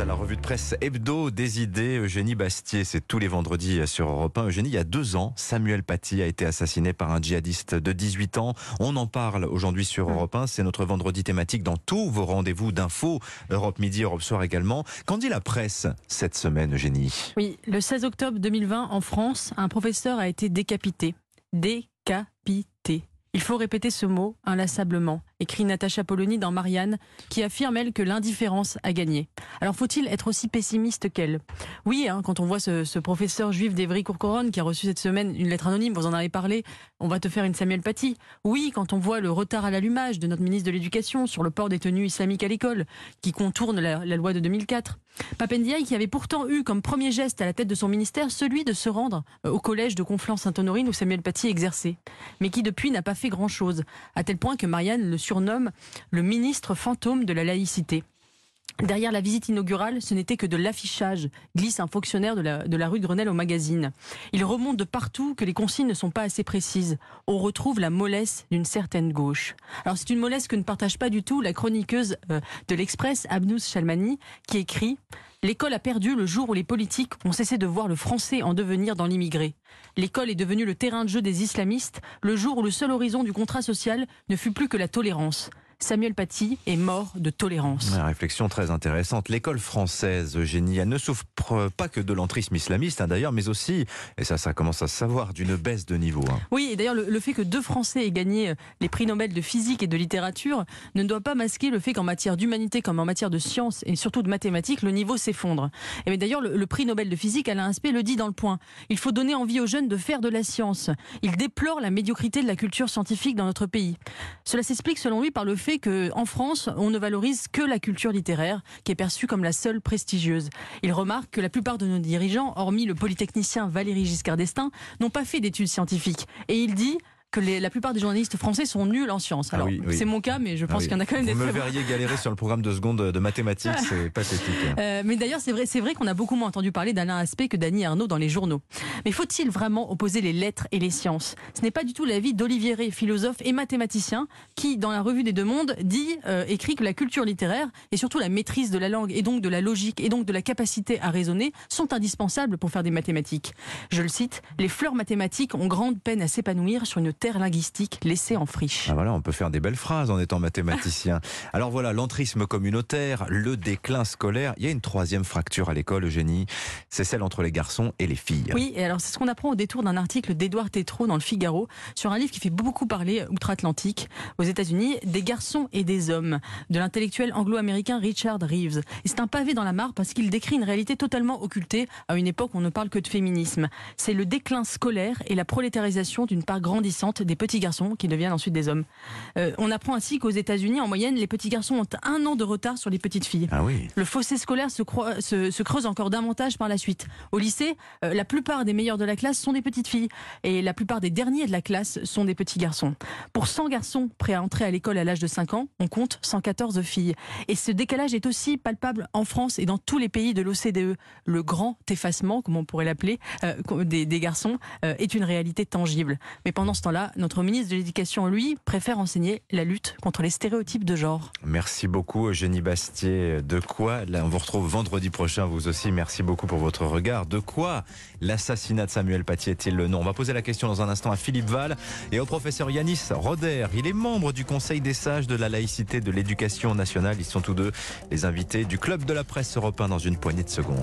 à la revue de presse hebdo des idées. Eugénie Bastier, c'est tous les vendredis sur Europe 1. Eugénie, il y a deux ans, Samuel Paty a été assassiné par un djihadiste de 18 ans. On en parle aujourd'hui sur Mmh. Europe 1. C'est notre vendredi thématique dans tous vos rendez-vous d'infos. Europe Midi, Europe Soir également. Qu'en dit la presse cette semaine, Eugénie? Oui, le 16 octobre 2020, en France, un professeur a été décapité. Décapité. Il faut répéter ce mot inlassablement, écrit Natacha Polony dans Marianne, qui affirme, elle, que l'indifférence a gagné. Alors faut-il être aussi pessimiste qu'elle? Oui, hein, quand on voit ce, ce professeur juif d'Evry-Courcouronnes qui a reçu cette semaine une lettre anonyme, vous en avez parlé, on va te faire une Samuel Paty. Oui, quand on voit le retard à l'allumage de notre ministre de l'Éducation sur le port des tenues islamiques à l'école, qui contourne la, la loi de 2004. Papendiaï qui avait pourtant eu comme premier geste à la tête de son ministère celui de se rendre euh, au collège de Conflans-Sainte-Honorine où Samuel Paty exerçait, mais qui depuis n'a pas fait grand-chose, à tel point que Marianne le surnomme le ministre fantôme de la laïcité. Derrière la visite inaugurale, ce n'était que de l'affichage, glisse un fonctionnaire de la, rue de Grenelle au magazine. Il remonte de partout que les consignes ne sont pas assez précises. On retrouve la mollesse d'une certaine gauche. Alors c'est une mollesse que ne partage pas du tout la chroniqueuse euh, de l'Express, Abnous Chalmani, qui écrit L'école a perdu le jour où les politiques ont cessé de voir le français en devenir dans l'immigré. L'école est devenue le terrain de jeu des islamistes, le jour où le seul horizon du contrat social ne fut plus que la tolérance. Samuel Paty est mort de tolérance. Une réflexion très intéressante. L'école française, Eugénie, elle ne souffre pas que de l'entrisme islamiste, hein, d'ailleurs, mais aussi, et ça, ça commence à se savoir, d'une baisse de niveau. hein. Oui, et d'ailleurs, le, le fait que deux Français aient gagné euh, les prix Nobel de physique et de littérature ne doit pas masquer le fait qu'en matière d'humanité comme en matière de sciences et surtout de mathématiques, le niveau s'effondre. Et d'ailleurs, le, le prix Nobel de physique, Alain Aspect, le dit dans le point. Il faut donner envie aux jeunes de faire de la science. Il déplore la médiocrité de la culture scientifique dans notre pays. Cela s'explique selon lui par le fait que en France, on ne valorise que la culture littéraire, qui est perçue comme la seule prestigieuse. Il remarque que la plupart de nos dirigeants, hormis le polytechnicien Valéry Giscard d'Estaing, n'ont pas fait d'études scientifiques. Et il dit que les- la plupart des journalistes français sont nuls en sciences. Ah Alors, oui, oui. c'est mon cas, mais je Ah pense oui. qu'il y en a quand même des Vous me très verriez galérer sur le programme de seconde de mathématiques, c'est pathétique. Euh, mais d'ailleurs, c'est vrai, c'est vrai qu'on a beaucoup moins entendu parler d'Alain Aspect que d'Annie Arnaud dans les journaux. Mais faut-il vraiment opposer les lettres et les sciences? Ce n'est pas du tout l'avis d'Olivier Rey, philosophe et mathématicien, qui, dans la revue des Deux Mondes, dit, euh, écrit que la culture littéraire et surtout la maîtrise de la langue et donc de la logique et donc de la capacité à raisonner sont indispensables pour faire des mathématiques. Je le cite les fleurs mathématiques ont grande peine à s'épanouir sur une terre linguistique laissée en friche. Ah voilà, on peut faire des belles phrases en étant mathématicien. Alors voilà, l'entrisme communautaire, le déclin scolaire. Il y a une troisième fracture à l'école, Eugénie. C'est celle entre les garçons et les filles. Oui, et alors c'est ce qu'on apprend au détour d'un article d'Édouard Tétrault dans le Figaro sur un livre qui fait beaucoup parler outre-Atlantique, aux États-Unis, des garçons et des hommes, de l'intellectuel anglo-américain Richard Reeves. Et c'est un pavé dans la mare parce qu'il décrit une réalité totalement occultée à une époque où on ne parle que de féminisme. C'est le déclin scolaire et la prolétarisation d'une part grandissante des petits garçons qui deviennent ensuite des hommes. Euh, on apprend ainsi qu'aux États-Unis, en moyenne, les petits garçons ont un an de retard sur les petites filles. Ah oui. Le fossé scolaire se, croi- se- se creuse encore davantage par la suite. Au lycée, euh, la plupart des meilleurs de la classe sont des petites filles et la plupart des derniers de la classe sont des petits garçons. Pour 100 garçons prêts à entrer à l'école à l'âge de 5 ans, on compte 114 filles. Et ce décalage est aussi palpable en France et dans tous les pays de l'OCDE. Le grand effacement, comme on pourrait l'appeler, euh, des, des garçons est une réalité tangible. Mais pendant ce temps-là, notre ministre de l'Éducation, lui, préfère enseigner la lutte contre les stéréotypes de genre. Merci beaucoup, Eugénie Bastier. De quoi, on vous retrouve vendredi prochain, vous aussi. Merci beaucoup pour votre regard. De quoi l'assassinat de Samuel Paty est-il le nom? On va poser la question dans un instant à Philippe Val et au professeur Yanis Roder. Il est membre du Conseil des sages de la laïcité de l'éducation nationale. Ils sont tous deux les invités du Club de la presse européen dans une poignée de secondes.